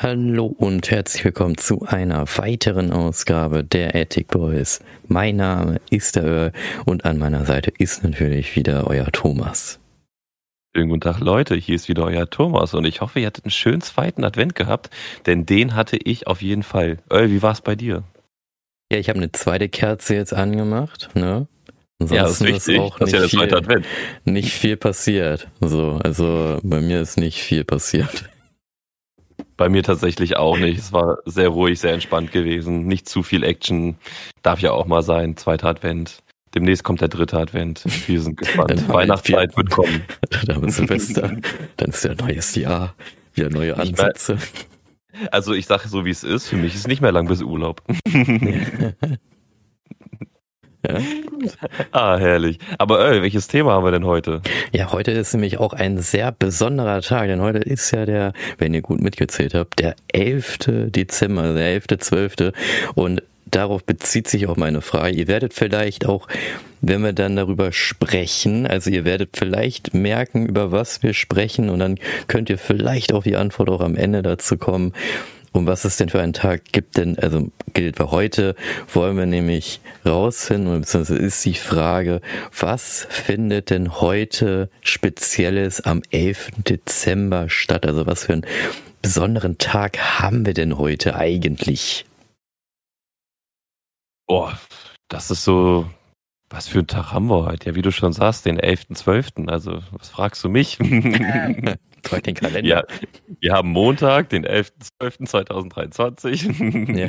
Hallo und herzlich willkommen zu einer weiteren Ausgabe der Attic Boys. Mein Name ist der Earl und an meiner Seite ist natürlich wieder euer Thomas. Schönen guten Tag, Leute. Hier ist wieder euer Thomas und ich hoffe, ihr hattet einen schönen zweiten Advent gehabt, denn den hatte ich auf jeden Fall. Earl, wie war es bei dir? Ja, ich habe eine zweite Kerze jetzt angemacht, ne? Ansonsten ja, das ist wichtig. Ist auch das ist ja der zweite Advent. Nicht viel passiert. So, also bei mir ist nicht viel passiert. Bei mir tatsächlich auch nicht. Es war sehr ruhig, sehr entspannt gewesen. Nicht zu viel Action. Darf ja auch mal sein. Zweiter Advent. Demnächst kommt der dritte Advent. Wir sind gespannt. Weihnachtszeit wird kommen. Dann ist Silvester. Dann ist ja neues Jahr. Wieder neue Ansätze. Also ich sage so, wie es ist. Für mich ist nicht mehr lang bis Urlaub. Ah, herrlich. Aber äh, welches Thema haben wir denn heute? Ja, heute ist nämlich auch ein sehr besonderer Tag, denn heute ist ja der, wenn ihr gut mitgezählt habt, der 11. Dezember, der 11.12. Und darauf bezieht sich auch meine Frage. Ihr werdet vielleicht auch, wenn wir dann darüber sprechen, also ihr werdet vielleicht merken, über was wir sprechen und dann könnt ihr vielleicht auch die Antwort auch am Ende dazu kommen um was es denn für einen Tag gibt, denn, also gilt für heute, wollen wir nämlich rausfinden, beziehungsweise ist die Frage, was findet denn heute Spezielles am 11. Dezember statt? Also was für einen besonderen Tag haben wir denn heute eigentlich? Boah, das ist so, was für einen Tag haben wir heute? Ja, wie du schon sagst, den 11.12. Also, was fragst du mich? Zeig den Kalender. Ja, wir haben Montag, den 11.12.2023. ja.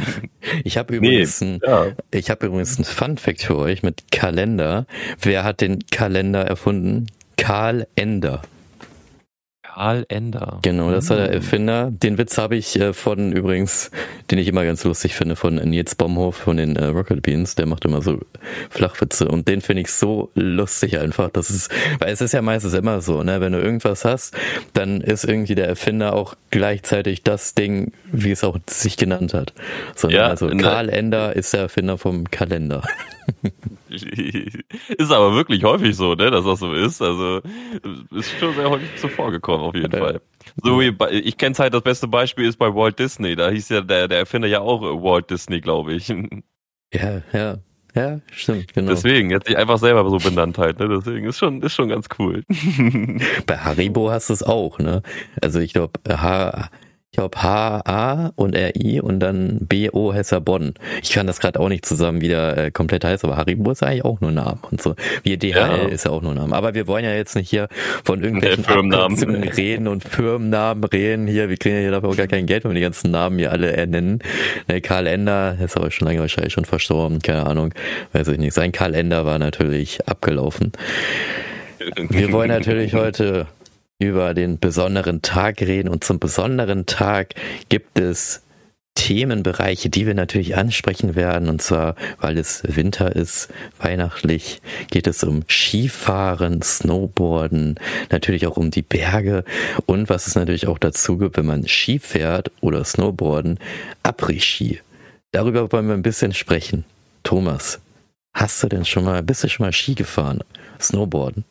Ich habe übrigens, nee, ein, ja. ich hab übrigens ein Fun Fact für euch mit Kalender. Wer hat den Kalender erfunden? Karl Ender. Karl Ender. Genau, das war der hm. Erfinder. Den Witz habe ich äh, von übrigens, den ich immer ganz lustig finde, von Nils Baumhof von den äh, Rocket Beans. Der macht immer so Flachwitze und den finde ich so lustig einfach. Das ist, weil es ist ja meistens immer so, ne? Wenn du irgendwas hast, dann ist irgendwie der Erfinder auch gleichzeitig das Ding, wie es auch sich genannt hat. So, ja, also Karl Ender ist der Erfinder vom Kalender. ist aber wirklich häufig so, ne, dass das so ist. Also ist schon sehr häufig zuvor gekommen, auf jeden Fall. So wie bei, ich kenne halt das beste Beispiel ist bei Walt Disney. Da hieß ja der, der Erfinder ja auch Walt Disney, glaube ich. Ja, ja. Ja, stimmt, genau. Deswegen, jetzt sich einfach selber so benannt halt, ne? Deswegen ist schon, ist schon ganz cool. Bei Haribo hast du es auch, ne? Also ich glaube, ich glaube H-A und R-I und dann B-O Bonn. Ich kann das gerade auch nicht zusammen wieder äh, komplett heißen, aber Haribo ist eigentlich auch nur ein Name und so. Wie DHL ja. ist ja auch nur ein Name. Aber wir wollen ja jetzt nicht hier von irgendwelchen Firmennamen reden und Firmennamen reden hier. Wir kriegen ja hier dafür auch gar kein Geld, wenn wir die ganzen Namen hier alle ernennen. Ne, Karl Ender ist aber schon lange wahrscheinlich schon verstorben, keine Ahnung, weiß ich nicht. Sein Kalender war natürlich abgelaufen. Wir wollen natürlich heute über den besonderen Tag reden. Und zum besonderen Tag gibt es Themenbereiche, die wir natürlich ansprechen werden. Und zwar, weil es Winter ist, weihnachtlich, geht es um Skifahren, Snowboarden, natürlich auch um die Berge und was es natürlich auch dazu gibt, wenn man Ski fährt oder Snowboarden, Après-Ski. Darüber wollen wir ein bisschen sprechen. Thomas, hast du denn schon mal, bist du schon mal Ski gefahren? Snowboarden?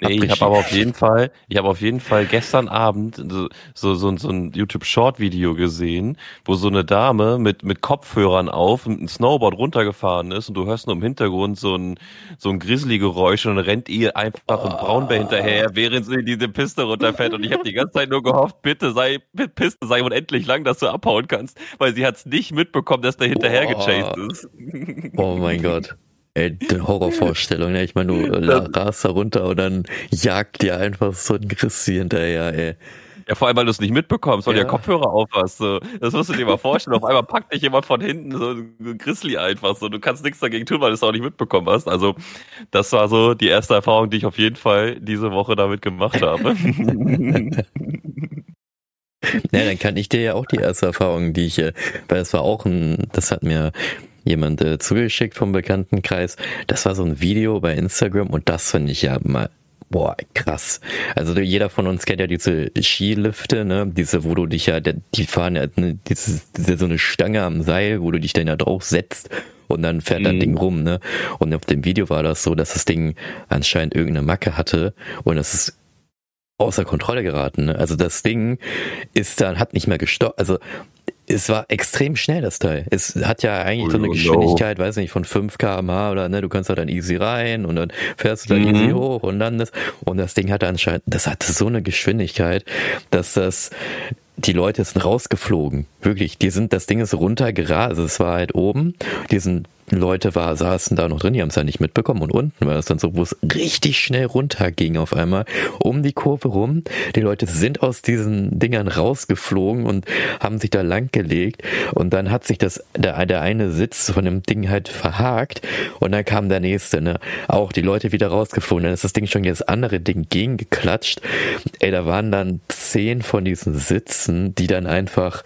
Nee, ich habe aber auf jeden Fall, ich habe auf jeden Fall gestern Abend so, so, so, so ein YouTube-Short-Video gesehen, wo so eine Dame mit, mit Kopfhörern auf mit einem Snowboard runtergefahren ist und du hörst nur im Hintergrund so ein, so ein Grizzly-Geräusch und dann rennt ihr einfach ein Braunbär hinterher, während sie diese Piste runterfährt und ich habe die ganze Zeit nur gehofft, bitte sei, Piste sei unendlich lang, dass du abhauen kannst, weil sie hat's nicht mitbekommen, dass der hinterher gechased ist. Oh mein Gott. Ey, die Horrorvorstellung, ne? Ich meine, du äh, rast da runter und dann jagt dir einfach so ein Christi hinterher, ey. Ja, vor allem, weil du es nicht mitbekommst, weil ja. du ja Kopfhörer auf hast. So. Das musst du dir mal vorstellen. Auf einmal packt dich jemand von hinten so ein Grizzly einfach so. Du kannst nichts dagegen tun, weil du es auch nicht mitbekommen hast. Also, das war so die erste Erfahrung, die ich auf jeden Fall diese Woche damit gemacht habe. Ja, dann kann ich dir ja auch die erste Erfahrung, die ich, äh, weil es war auch ein, das hat mir jemand äh, zugeschickt vom Bekanntenkreis. Das war so ein Video bei Instagram und das finde ich ja mal Boah, krass. Also jeder von uns kennt ja diese Skilifte, ne? Diese, wo du dich ja, die fahren ja ne, diese, diese, so eine Stange am Seil, wo du dich dann da drauf setzt und dann fährt mhm. das Ding rum, ne? Und auf dem Video war das so, dass das Ding anscheinend irgendeine Macke hatte und das ist außer Kontrolle geraten. Ne? Also das Ding ist dann, hat nicht mehr gestoppt. Also es war extrem schnell, das Teil. Es hat ja eigentlich oh, so eine Geschwindigkeit, no. weiß nicht, von 5 km/h oder ne, du kannst da dann easy rein und dann fährst du dann mhm. easy hoch und landest. Und das Ding hatte anscheinend, das hatte so eine Geschwindigkeit, dass das die Leute sind rausgeflogen. Wirklich, die sind, das Ding ist runtergerast, also es war halt oben, die sind Leute war, saßen da noch drin, die haben es ja nicht mitbekommen. Und unten war es dann so, wo es richtig schnell runterging auf einmal, um die Kurve rum. Die Leute sind aus diesen Dingern rausgeflogen und haben sich da lang gelegt. Und dann hat sich das, der, der eine Sitz von dem Ding halt verhakt. Und dann kam der nächste, ne? Auch die Leute wieder rausgeflogen. Dann ist das Ding schon das andere Ding gegengeklatscht. Ey, da waren dann zehn von diesen Sitzen, die dann einfach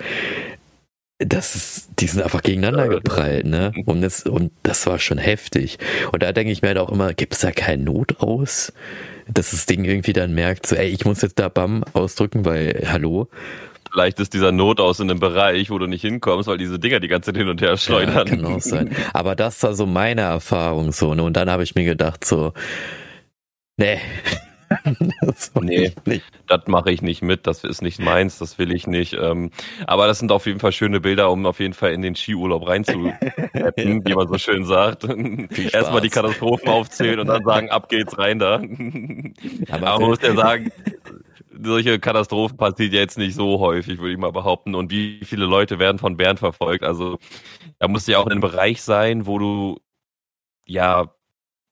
das ist, die sind einfach gegeneinander geprallt, ne? Und das, und das war schon heftig. Und da denke ich mir halt auch immer, gibt es da kein Not aus? Dass das Ding irgendwie dann merkt, so, ey, ich muss jetzt da BAM ausdrücken, weil, hallo? Vielleicht ist dieser Not aus in einem Bereich, wo du nicht hinkommst, weil diese Dinger die ganze Zeit hin und her schleudern. Ja, kann auch sein. Aber das war so meine Erfahrung so, ne? Und dann habe ich mir gedacht, so, nee, das nee, das mache ich nicht mit, das ist nicht meins, das will ich nicht. Ähm, aber das sind auf jeden Fall schöne Bilder, um auf jeden Fall in den Skiurlaub reinzuheppen, wie man so schön sagt. Erstmal die Katastrophen aufzählen und dann sagen, ab geht's rein da. Aber, aber man muss ja sagen, solche Katastrophen passiert jetzt nicht so häufig, würde ich mal behaupten. Und wie viele Leute werden von Bären verfolgt? Also da musst du ja auch in einem Bereich sein, wo du ja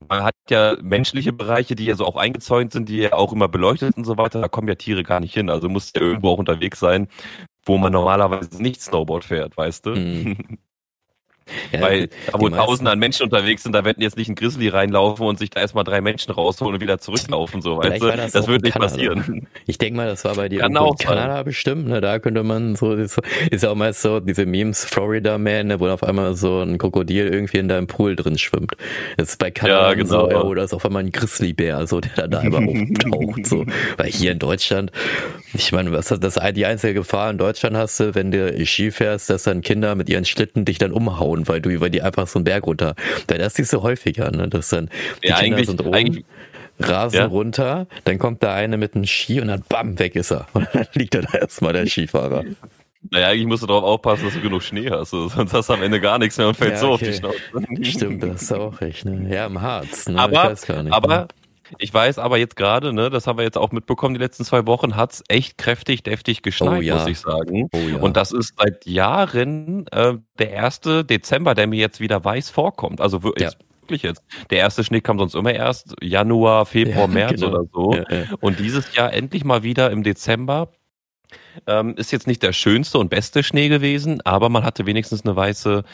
man hat ja menschliche Bereiche, die ja so auch eingezäunt sind, die ja auch immer beleuchtet und so weiter. Da kommen ja Tiere gar nicht hin. Also muss ja irgendwo auch unterwegs sein, wo man normalerweise nicht Snowboard fährt, weißt du? Mhm. Ja, Weil da, wo Tausende an Menschen unterwegs sind, da werden jetzt nicht ein Grizzly reinlaufen und sich da erstmal drei Menschen rausholen und wieder zurücklaufen, so, weißt du? Das, das wird nicht Kanada. passieren. Ich denke mal, das war bei dir in Kanada bestimmt, ne? Da könnte man so, ist ja auch meist so, diese Memes, Florida Man, ne, wo auf einmal so ein Krokodil irgendwie in deinem Pool drin schwimmt. Das ist bei Kanada ja, genau. so, ja, oder ist auf einmal ein Grizzlybär, so, der da immer auftaucht, so. Weil hier in Deutschland, ich meine, was das, die einzige Gefahr in Deutschland hast du, wenn du Ski fährst, dass dann Kinder mit ihren Schlitten dich dann umhauen und weil du über die einfach so einen Berg runter. Weil das siehst du häufiger, ne? Dass dann die ja, Kinder sind oben, rasen ja. runter, dann kommt da eine mit einem Ski und dann bam, weg ist er. Und dann liegt da erstmal der Skifahrer. Naja, eigentlich musst du darauf aufpassen, dass du genug Schnee hast, sonst hast du am Ende gar nichts mehr und fällt ja, so okay. auf die Schnauze. Stimmt, das ist auch recht. Ne? Ja, im Harz. Ne? Aber, aber ne? Ich weiß aber jetzt gerade, ne, das haben wir jetzt auch mitbekommen, die letzten zwei Wochen hat's echt kräftig, deftig geschneit, oh, ja. muss ich sagen. Oh, ja. Und das ist seit Jahren äh, der erste Dezember, der mir jetzt wieder weiß vorkommt. Also wirklich, ja. jetzt. Der erste Schnee kam sonst immer erst Januar, Februar, März genau. oder so. Und dieses Jahr endlich mal wieder im Dezember ähm, ist jetzt nicht der schönste und beste Schnee gewesen, aber man hatte wenigstens eine weiße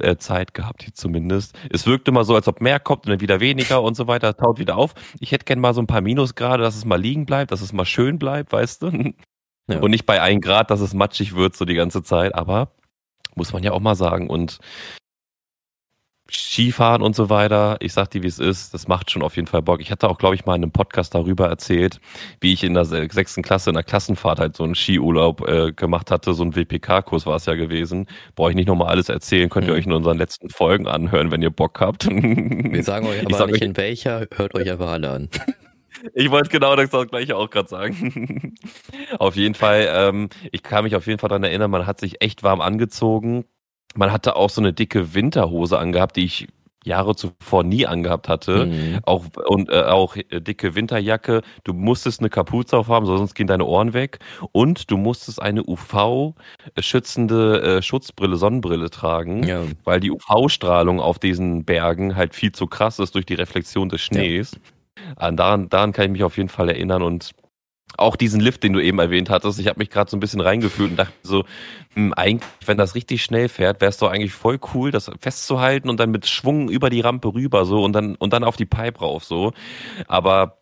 äh, Zeit gehabt, hier zumindest. Es wirkte mal so, als ob mehr kommt und dann wieder weniger und so weiter, taut wieder auf. Ich hätte gern mal so ein paar Minusgrade, dass es mal liegen bleibt, dass es mal schön bleibt, weißt du? Ja. Und nicht bei ein Grad, dass es matschig wird so die ganze Zeit, aber muss man ja auch mal sagen. Und Skifahren und so weiter. Ich sag dir, wie es ist. Das macht schon auf jeden Fall Bock. Ich hatte auch, glaube ich, mal in einem Podcast darüber erzählt, wie ich in der sechsten Klasse in der Klassenfahrt halt so einen Skiurlaub äh, gemacht hatte. So ein WPK-Kurs war es ja gewesen. Brauche ich nicht nochmal alles erzählen. Könnt ihr mhm. euch in unseren letzten Folgen anhören, wenn ihr Bock habt. Wir sagen euch aber nicht euch, in welcher. Hört euch einfach alle an. Ich wollte genau das gleiche auch gerade sagen. auf jeden Fall, ähm, ich kann mich auf jeden Fall daran erinnern, man hat sich echt warm angezogen man hatte auch so eine dicke Winterhose angehabt, die ich Jahre zuvor nie angehabt hatte. Mhm. Auch und äh, auch äh, dicke Winterjacke. Du musstest eine Kapuze aufhaben, sonst gehen deine Ohren weg. Und du musstest eine UV-schützende äh, Schutzbrille, Sonnenbrille tragen, ja. weil die UV-Strahlung auf diesen Bergen halt viel zu krass ist durch die Reflexion des Schnees. Ja. An daran, daran kann ich mich auf jeden Fall erinnern und auch diesen Lift, den du eben erwähnt hattest, ich habe mich gerade so ein bisschen reingefühlt und dachte so, hm, eigentlich, wenn das richtig schnell fährt, wäre es doch eigentlich voll cool, das festzuhalten und dann mit Schwung über die Rampe rüber so und dann und dann auf die Pipe rauf so. Aber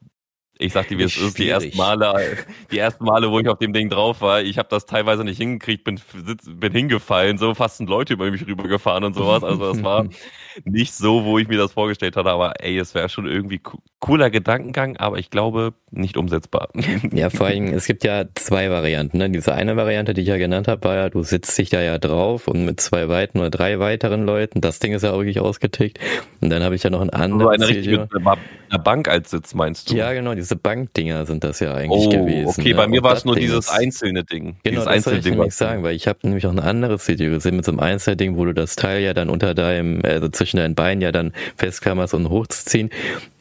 ich sag dir, es ist, die ersten Male, die ersten Male, wo ich auf dem Ding drauf war, ich habe das teilweise nicht hingekriegt, bin, bin hingefallen, so fast sind Leute über mich rübergefahren und sowas. Also das war nicht so, wo ich mir das vorgestellt hatte, aber ey, es wäre schon irgendwie cooler Gedankengang, aber ich glaube nicht umsetzbar. Ja, vor allem, es gibt ja zwei Varianten. Ne? Diese eine Variante, die ich ja genannt habe, war ja, du sitzt dich da ja drauf und mit zwei weiteren oder drei weiteren Leuten, das Ding ist ja auch wirklich ausgetickt. Und dann habe ich ja noch ein anderes. Also eine richtig mit einer Bank als Sitz, meinst du? Ja, genau, diese Bankdinger sind das ja eigentlich oh, gewesen. Okay, ne? bei mir war es nur Ding dieses einzelne Ding. Genau, dieses das soll ich nämlich sagen, weil ich habe nämlich auch ein anderes Video gesehen mit so einem Einzelding, wo du das Teil ja dann unter deinem, also zwischen deinen Beinen ja dann festklammerst und hochzuziehen.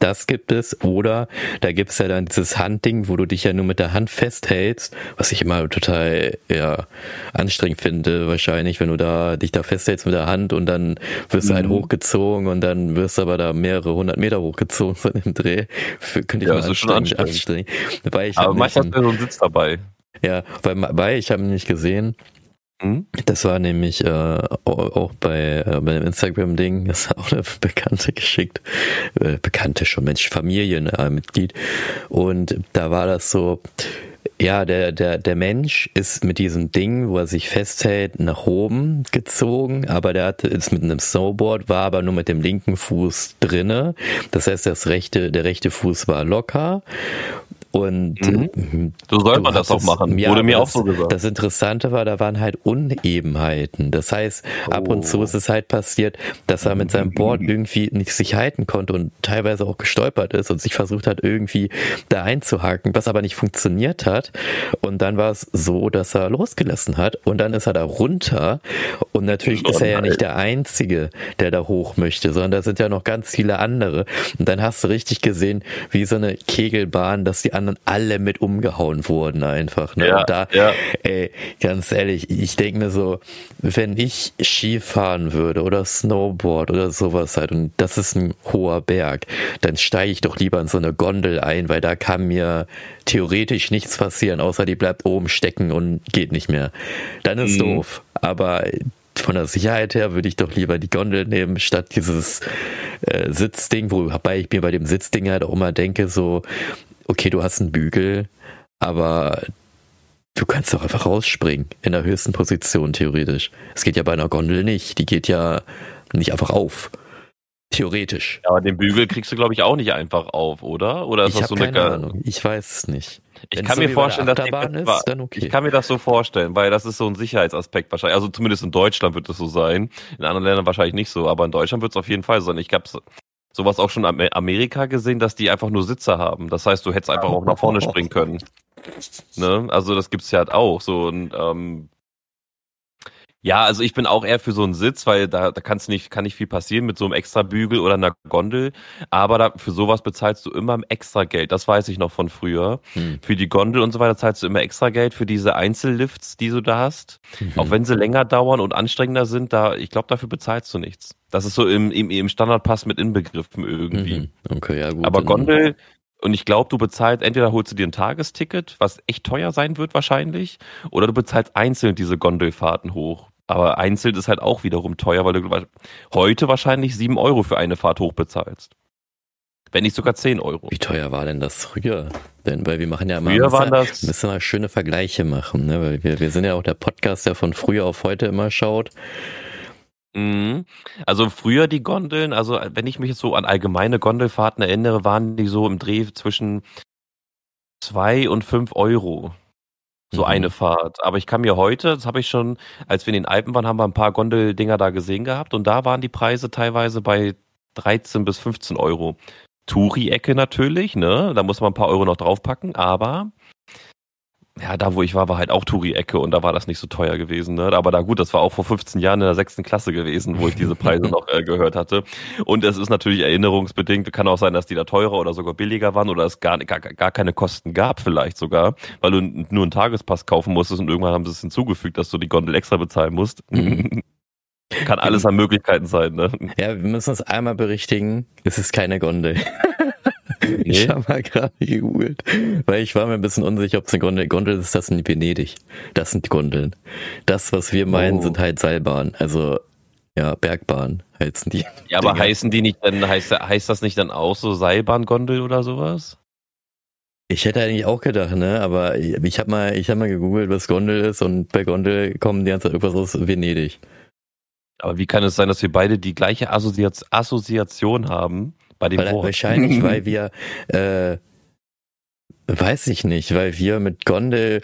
Das gibt es. Oder da gibt's ja dann dieses Handding, wo du dich ja nur mit der Hand festhältst, was ich immer total ja, anstrengend finde, wahrscheinlich, wenn du da dich da festhältst mit der Hand und dann wirst du halt Mhm. hochgezogen und dann wirst du aber da mehrere hundert Meter hochgezogen von dem Dreh. Für, könnte ich Ja, mal ist schon anstrengend, anstrengend. Weil ich Aber manchmal nicht hast du so einen Sitz dabei. ja, weil, weil ich habe nämlich gesehen, Hm? das war nämlich äh, au- auch bei, äh, bei dem Instagram-Ding, das hat auch eine Bekannte geschickt, äh, Bekannte schon, Mensch, Familienmitglied. Und da war das so, ja, der, der, der Mensch ist mit diesem Ding, wo er sich festhält, nach oben gezogen, aber der hatte, ist mit einem Snowboard, war aber nur mit dem linken Fuß drinne. Das heißt, das rechte, der rechte Fuß war locker. Und Mhm. äh, So soll man das auch machen. ja, Wurde mir auch so gesagt. Das Interessante war, da waren halt Unebenheiten. Das heißt, ab und zu Oh. ist es halt passiert, dass er mit seinem Board irgendwie nicht sich halten konnte und teilweise auch gestolpert ist und sich versucht hat, irgendwie da einzuhaken, was aber nicht funktioniert hat. Und dann war es so, dass er losgelassen hat und dann ist er da runter. Und natürlich Oh ist er ja nein. nicht der Einzige, der da hoch möchte, sondern da sind ja noch ganz viele andere. Und dann hast du richtig gesehen, wie so eine Kegelbahn, dass die anderen alle mit umgehauen wurden einfach. Ne? Ja, und da, ja. ey, ganz ehrlich, ich denke mir so, wenn ich Ski fahren würde oder Snowboard oder sowas halt und das ist ein hoher Berg, dann steige ich doch lieber in so eine Gondel ein, weil da kann mir theoretisch nichts passieren, außer die bleibt oben stecken und geht nicht mehr. Dann ist Mhm. doof. Aber von der Sicherheit her würde ich doch lieber die Gondel nehmen, statt dieses äh, Sitzding, wobei ich mir bei dem Sitzding halt auch immer denke, so, okay, du hast einen Bügel, aber du kannst doch einfach rausspringen in der höchsten Position, theoretisch. Es geht ja bei einer Gondel nicht. Die geht ja nicht einfach auf. Theoretisch. Ja, aber den Bügel kriegst du, glaube ich, auch nicht einfach auf, oder? Oder ist Ich das so eine keine Ahnung. Ich weiß es nicht. Ich Wenn's kann so mir vorstellen, dass die ist, dann okay. Ich kann mir das so vorstellen, weil das ist so ein Sicherheitsaspekt wahrscheinlich. Also zumindest in Deutschland wird es so sein. In anderen Ländern wahrscheinlich nicht so, aber in Deutschland wird es auf jeden Fall so sein. Ich habe sowas auch schon in Amer- Amerika gesehen, dass die einfach nur Sitze haben. Das heißt, du hättest einfach auch nach vorne springen können. Ne? Also das gibt's ja halt auch. So ein, ähm, ja, also ich bin auch eher für so einen Sitz, weil da, da kannst nicht, kann nicht viel passieren mit so einem extra Bügel oder einer Gondel. Aber da, für sowas bezahlst du immer extra Geld. Das weiß ich noch von früher. Hm. Für die Gondel und so weiter zahlst du immer extra Geld für diese Einzellifts, die du da hast. Mhm. Auch wenn sie länger dauern und anstrengender sind, da, ich glaube, dafür bezahlst du nichts. Das ist so im, im, im Standardpass mit inbegriffen irgendwie. Mhm. Okay, ja gut. Aber Gondel, und ich glaube, du bezahlst, entweder holst du dir ein Tagesticket, was echt teuer sein wird wahrscheinlich, oder du bezahlst einzeln diese Gondelfahrten hoch. Aber einzeln ist halt auch wiederum teuer, weil du heute wahrscheinlich sieben Euro für eine Fahrt hoch bezahlst. Wenn nicht sogar zehn Euro. Wie teuer war denn das früher? Denn, weil wir machen ja immer, Früher müssen, waren ja- das- müssen mal schöne Vergleiche machen, ne? Weil wir, wir sind ja auch der Podcast, der von früher auf heute immer schaut. Mhm. Also früher die Gondeln, also wenn ich mich jetzt so an allgemeine Gondelfahrten erinnere, waren die so im Dreh zwischen zwei und fünf Euro. So Mhm. eine Fahrt. Aber ich kann mir heute, das habe ich schon, als wir in den Alpen waren, haben wir ein paar Gondeldinger da gesehen gehabt und da waren die Preise teilweise bei 13 bis 15 Euro. Touri-Ecke natürlich, ne? Da muss man ein paar Euro noch draufpacken, aber ja, da wo ich war, war halt auch Touri-Ecke und da war das nicht so teuer gewesen, ne? Aber da gut, das war auch vor 15 Jahren in der sechsten Klasse gewesen, wo ich diese Preise noch äh, gehört hatte. Und es ist natürlich erinnerungsbedingt, kann auch sein, dass die da teurer oder sogar billiger waren oder es gar, gar, gar keine Kosten gab vielleicht sogar, weil du nur einen Tagespass kaufen musstest und irgendwann haben sie es hinzugefügt, dass du die Gondel extra bezahlen musst. Mhm. kann alles an Möglichkeiten sein, ne? Ja, wir müssen uns einmal berichtigen, es ist keine Gondel. Ich Nee. habe mal gerade gegoogelt, weil ich war mir ein bisschen unsicher, ob es eine Gondel Gondel ist. Das sind Venedig. Das sind Gondeln. Das, was wir meinen, Oh. sind halt Seilbahnen. Also ja, Bergbahnen heißen die. Ja, aber Dinger. heißen die nicht dann, heißt, heißt das nicht dann auch so Seilbahngondel oder sowas? Ich hätte eigentlich auch gedacht, ne? Aber ich habe mal, ich habe mal gegoogelt, was Gondel ist und bei Gondel kommen die ganze Zeit irgendwas aus Venedig. Aber wie kann es sein, dass wir beide die gleiche Assoziation haben bei dem Weil, Wort? wahrscheinlich, weil wir, äh, weiß ich nicht, weil wir mit Gondel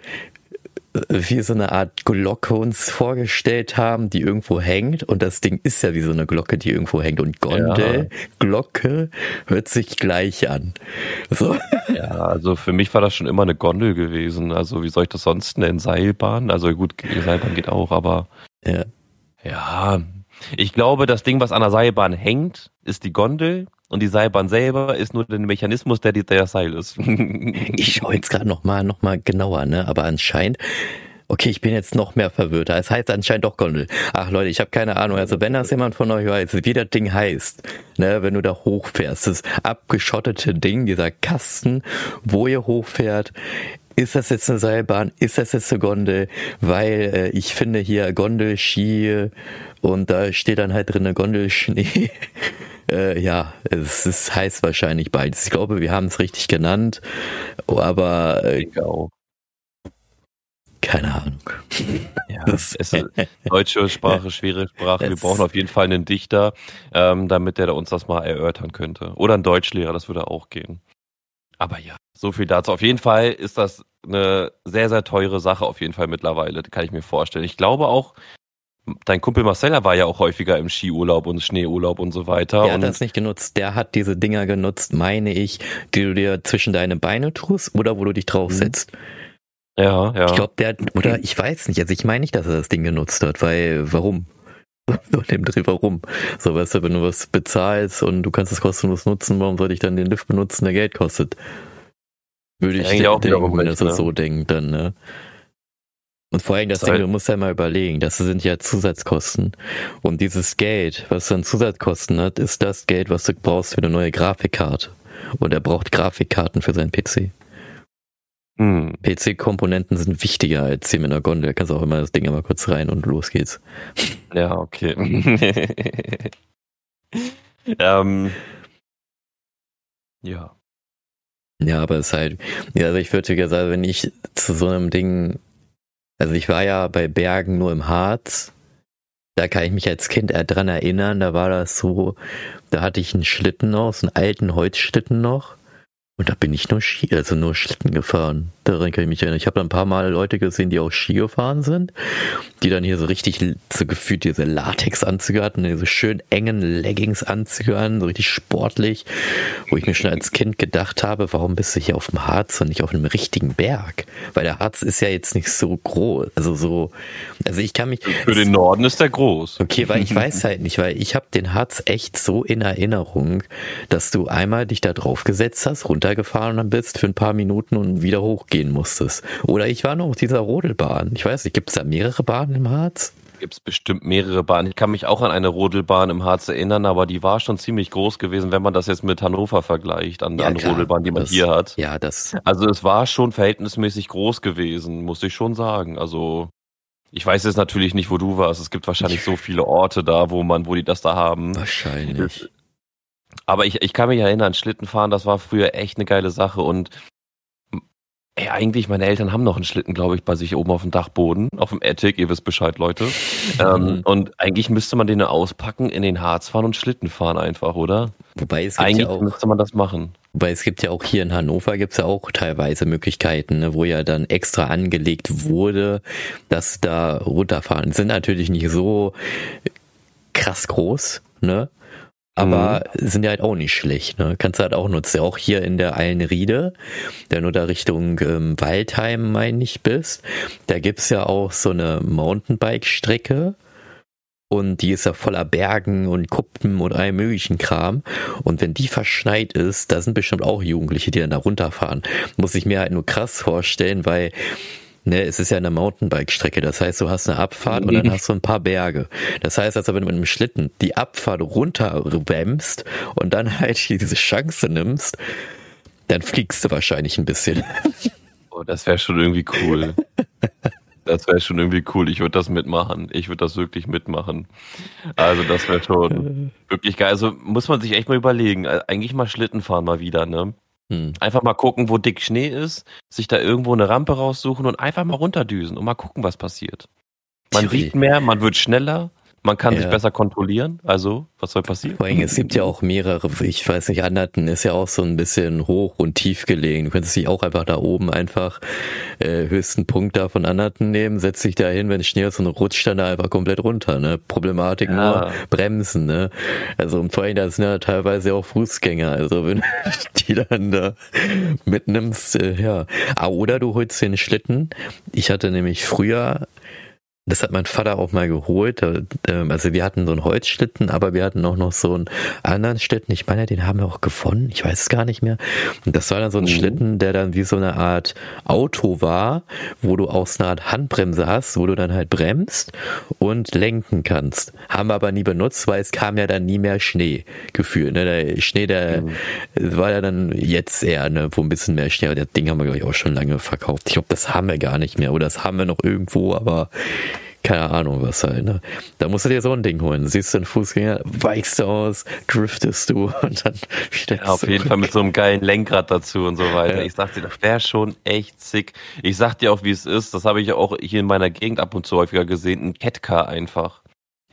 wie so eine Art Glocke uns vorgestellt haben, die irgendwo hängt. Und das Ding ist ja wie so eine Glocke, die irgendwo hängt. Und Gondel, ja. Glocke hört sich gleich an. So. Ja, also für mich war das schon immer eine Gondel gewesen. Also wie soll ich das sonst nennen? Seilbahn? Also gut, Seilbahn geht auch, aber. Ja. Ja. Ich glaube, das Ding, was an der Seilbahn hängt, ist die Gondel und die Seilbahn selber ist nur der Mechanismus, der, der das Seil ist. ich schaue jetzt gerade nochmal noch mal genauer, ne? Aber anscheinend Okay, ich bin jetzt noch mehr verwirrt. Es heißt anscheinend doch Gondel. Ach Leute, ich habe keine Ahnung. Also wenn das jemand von euch weiß, wie das Ding heißt, ne, wenn du da hochfährst, das abgeschottete Ding, dieser Kasten, wo ihr hochfährt, ist das jetzt eine Seilbahn? Ist das jetzt eine Gondel? Weil äh, ich finde hier Gondel, Ski und da steht dann halt drin eine Gondel, Schnee. Äh, ja, es, es heißt wahrscheinlich beides. Ich glaube, wir haben es richtig genannt, aber äh, keine Ahnung. Ja, es ist deutsche Sprache, schwere Sprache. Wir brauchen auf jeden Fall einen Dichter, ähm, damit der uns das mal erörtern könnte. Oder einen Deutschlehrer, das würde auch gehen. Aber ja, so viel dazu. Auf jeden Fall ist das eine sehr, sehr teure Sache auf jeden Fall mittlerweile, kann ich mir vorstellen. Ich glaube auch, Dein Kumpel Marcella war ja auch häufiger im Skiurlaub und Schneeurlaub und so weiter. Der hat das nicht genutzt. Der hat diese Dinger genutzt, meine ich, die du dir zwischen deine Beine tust oder wo du dich draufsetzt. Mhm. Ja, ja. Ich glaube, der, oder ich weiß nicht, also ich meine nicht, dass er das Ding genutzt hat, weil, warum? So in dem Dreh, warum? So, weißt du, wenn du was bezahlst und du kannst es kostenlos nutzen, warum sollte ich dann den Lift benutzen, der Geld kostet? Würde ich ja, denken, wenn er ne? so denkt, dann, ne? Und vor allem das Ding, du musst ja mal überlegen, das sind ja Zusatzkosten. Und dieses Geld, was dann Zusatzkosten hat, ist das Geld, was du brauchst für eine neue Grafikkarte. Und er braucht Grafikkarten für seinen PC. Hm. PC-Komponenten sind wichtiger als sie mit einer Gondel. Da kannst du auch immer das Ding einmal kurz rein und los geht's. Ja, okay. ähm, ja. Ja, aber es ist halt, ja, also ich würde sagen, wenn ich zu so einem Ding also ich war ja bei Bergen nur im Harz. Da kann ich mich als Kind dran erinnern, da war das so, da hatte ich einen Schlitten noch, so einen alten Holzschlitten noch. Und da bin ich nur Ski, also nur Schlitten gefahren. Daran kann ich mich erinnern. Ich habe ein paar Mal Leute gesehen, die auch Ski gefahren sind, die dann hier so richtig so gefühlt diese Latexanzüge hatten, diese schön engen Leggingsanzüge an, so richtig sportlich, wo ich mir schon als Kind gedacht habe, warum bist du hier auf dem Harz und nicht auf einem richtigen Berg? Weil der Harz ist ja jetzt nicht so groß, also so, also ich kann mich... Für den Norden ist der groß. Okay, weil ich weiß halt nicht, weil ich habe den Harz echt so in Erinnerung, dass du einmal dich da drauf gesetzt hast, runter runtergefahren bist für ein paar Minuten und wieder hochgehen musstest. Oder ich war noch auf dieser Rodelbahn. Ich weiß nicht, gibt es da mehrere Bahnen im Harz? Gibt es bestimmt mehrere Bahnen. Ich kann mich auch an eine Rodelbahn im Harz erinnern, aber die war schon ziemlich groß gewesen, wenn man das jetzt mit Hannover vergleicht, an, ja, an Rodelbahn, die man das, hier hat. Ja, das. Also es war schon verhältnismäßig groß gewesen, muss ich schon sagen. Also ich weiß jetzt natürlich nicht, wo du warst. Es gibt wahrscheinlich so viele Orte da, wo man, wo die das da haben. Wahrscheinlich. Aber ich, ich kann mich erinnern, Schlittenfahren, das war früher echt eine geile Sache und Ey, eigentlich, meine Eltern haben noch einen Schlitten, glaube ich, bei sich oben auf dem Dachboden, auf dem Attic, ihr wisst Bescheid, Leute. ähm, mhm. und eigentlich müsste man den auspacken, in den Harz fahren und Schlitten fahren einfach, oder? Wobei es gibt eigentlich ja auch, müsste man das machen. Wobei es gibt ja auch hier in Hannover gibt's ja auch teilweise Möglichkeiten, ne, wo ja dann extra angelegt wurde, dass da runterfahren. Sind natürlich nicht so krass groß, ne? Aber mhm. sind ja halt auch nicht schlecht, ne? Kannst du halt auch nutzen. Auch hier in der Eilenriede, der nur da Richtung ähm, Waldheim, meine ich, bist. Da gibt's ja auch so eine Mountainbike-Strecke. Und die ist ja voller Bergen und Kuppen und allem möglichen Kram. Und wenn die verschneit ist, da sind bestimmt auch Jugendliche, die dann da runterfahren. Muss ich mir halt nur krass vorstellen, weil Ne, es ist ja eine Mountainbike-Strecke. Das heißt, du hast eine Abfahrt und dann mhm. hast du ein paar Berge. Das heißt also, wenn du mit einem Schlitten die Abfahrt runterwämmst und dann halt diese Chance nimmst, dann fliegst du wahrscheinlich ein bisschen. Oh, das wäre schon irgendwie cool. Das wäre schon irgendwie cool. Ich würde das mitmachen. Ich würde das wirklich mitmachen. Also das wäre schon wirklich geil. Also muss man sich echt mal überlegen. Eigentlich mal Schlitten fahren mal wieder, ne? Hm. Einfach mal gucken, wo dick Schnee ist, sich da irgendwo eine Rampe raussuchen und einfach mal runterdüsen und mal gucken, was passiert. Man sieht mehr, man wird schneller, Man kann ja. sich besser kontrollieren. Also, was soll passieren? Vor allem, es gibt ja auch mehrere, ich weiß nicht, Anderten ist ja auch so ein bisschen hoch und tief gelegen. Du könntest dich auch einfach da oben einfach äh, höchsten Punkt da von Anderten nehmen, setzt dich da hin, wenn es Schnee ist und rutscht dann da einfach komplett runter. Ne? Problematik ja. nur bremsen. Ne? Also vor allem, da sind ja teilweise auch Fußgänger. Also wenn du die dann da mitnimmst, äh, ja. Ah, oder du holst den Schlitten. Ich hatte nämlich früher das hat mein Vater auch mal geholt. Ähm, also wir hatten so einen Holzschlitten, aber wir hatten auch noch so einen anderen Schlitten. Ich meine, den haben wir auch gefunden. Ich weiß es gar nicht mehr. Und das war dann so ein mhm. Schlitten, der dann wie so eine Art Auto war, wo du auch so eine Art Handbremse hast, wo du dann halt bremst und lenken kannst. Haben wir aber nie benutzt, weil es kam ja dann nie mehr Schnee gefühlt. Ne? Der Schnee, der mhm. war ja dann jetzt eher, ne, wo ein bisschen mehr Schnee. Aber das Ding haben wir, glaube ich, auch schon lange verkauft. Ich glaube, das haben wir gar nicht mehr. Oder das haben wir noch irgendwo, aber keine Ahnung was halt, ne? Da musst du dir so ein Ding holen. Siehst du einen Fußgänger, weichst du aus, driftest du und dann wieder ja, Auf zurück. jeden Fall mit so einem geilen Lenkrad dazu und so weiter. Ja. Ich sag dir, das wäre schon echt sick. Ich sag dir auch, wie es ist. Das habe ich auch hier in meiner Gegend ab und zu häufiger gesehen. Ein Catcar einfach.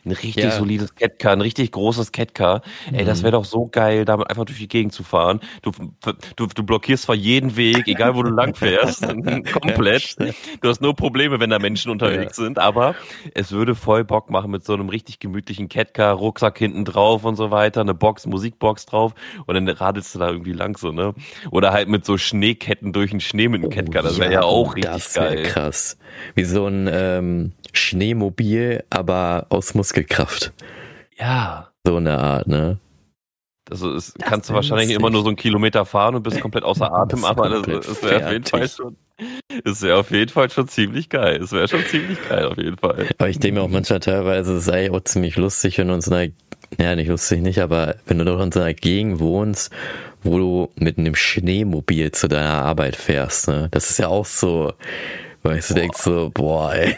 Ein richtig ja. solides Catcar, ein richtig großes Catcar. Ey, das mhm. wäre doch so geil, damit einfach durch die Gegend zu fahren. Du, du, du blockierst zwar jeden Weg, egal wo du lang fährst, komplett. Du hast nur Probleme, wenn da Menschen unterwegs ja. sind, aber es würde voll Bock machen mit so einem richtig gemütlichen Catcar, Rucksack hinten drauf und so weiter, eine Box, Musikbox drauf und dann radelst du da irgendwie lang so, ne? Oder halt mit so Schneeketten durch den Schnee mit dem oh, Catcar, das wäre ja, ja, auch richtig das geil. krass. Wie so ein ähm, Schneemobil, aber aus Muskelkraft. Ja. So eine Art, ne? Also es das kannst du wahrscheinlich lustig. immer nur so einen Kilometer fahren und bist komplett außer Atem, aber das, das wäre auf jeden Fall schon. Es wäre auf jeden Fall schon ziemlich geil. Es wäre schon ziemlich geil, auf jeden Fall. Aber ich denke mir auch manchmal teilweise, es sei auch ziemlich lustig, wenn du in so einer, ja nicht lustig nicht, aber wenn du doch in so einer Gegend wohnst, wo du mit einem Schneemobil zu deiner Arbeit fährst, ne? Das ist ja auch so, weil ich so denkst so, boah, ey.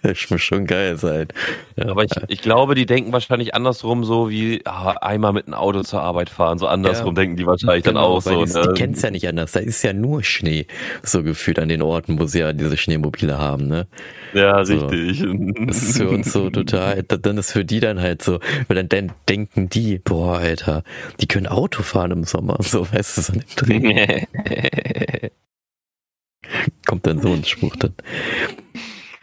Das muss schon geil sein. Aber ich, ich glaube, die denken wahrscheinlich andersrum so wie ah, einmal mit einem Auto zur Arbeit fahren. So andersrum ja. denken die wahrscheinlich genau, dann auch so. Die, ne? die kennen es ja nicht anders. Da ist ja nur Schnee, so gefühlt an den Orten, wo sie ja diese Schneemobile haben. Ne? Ja, so. richtig. Das ist für uns so total, dann ist für die dann halt so, weil dann, dann denken die, boah, Alter, die können Auto fahren im Sommer. So, weißt du, so ein Dreh. Kommt dann so ein Spruch dann.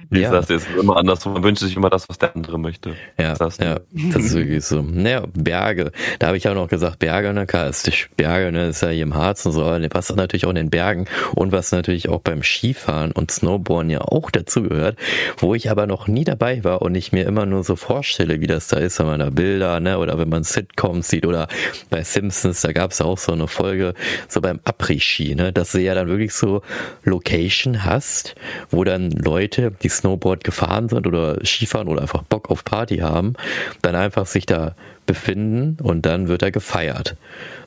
Wie ja. gesagt, es ist immer anders. Man wünscht sich immer das, was der andere möchte. Ja, das, ja, das ist wirklich so. Naja, Berge. Da habe ich auch noch gesagt, Berge, ne, klar, ist Berge, ne, ist ja hier im Harz und so, was natürlich auch in den Bergen und was natürlich auch beim Skifahren und Snowboarden ja auch dazu gehört, wo ich aber noch nie dabei war und ich mir immer nur so vorstelle, wie das da ist, wenn man da Bilder, ne, oder wenn man Sitcoms sieht oder bei Simpsons, da gab es auch so eine Folge, so beim Après-Ski, ne, dass du ja dann wirklich so Location hast, wo dann Leute, die Snowboard gefahren sind oder Skifahren oder einfach Bock auf Party haben, dann einfach sich da befinden und dann wird er gefeiert.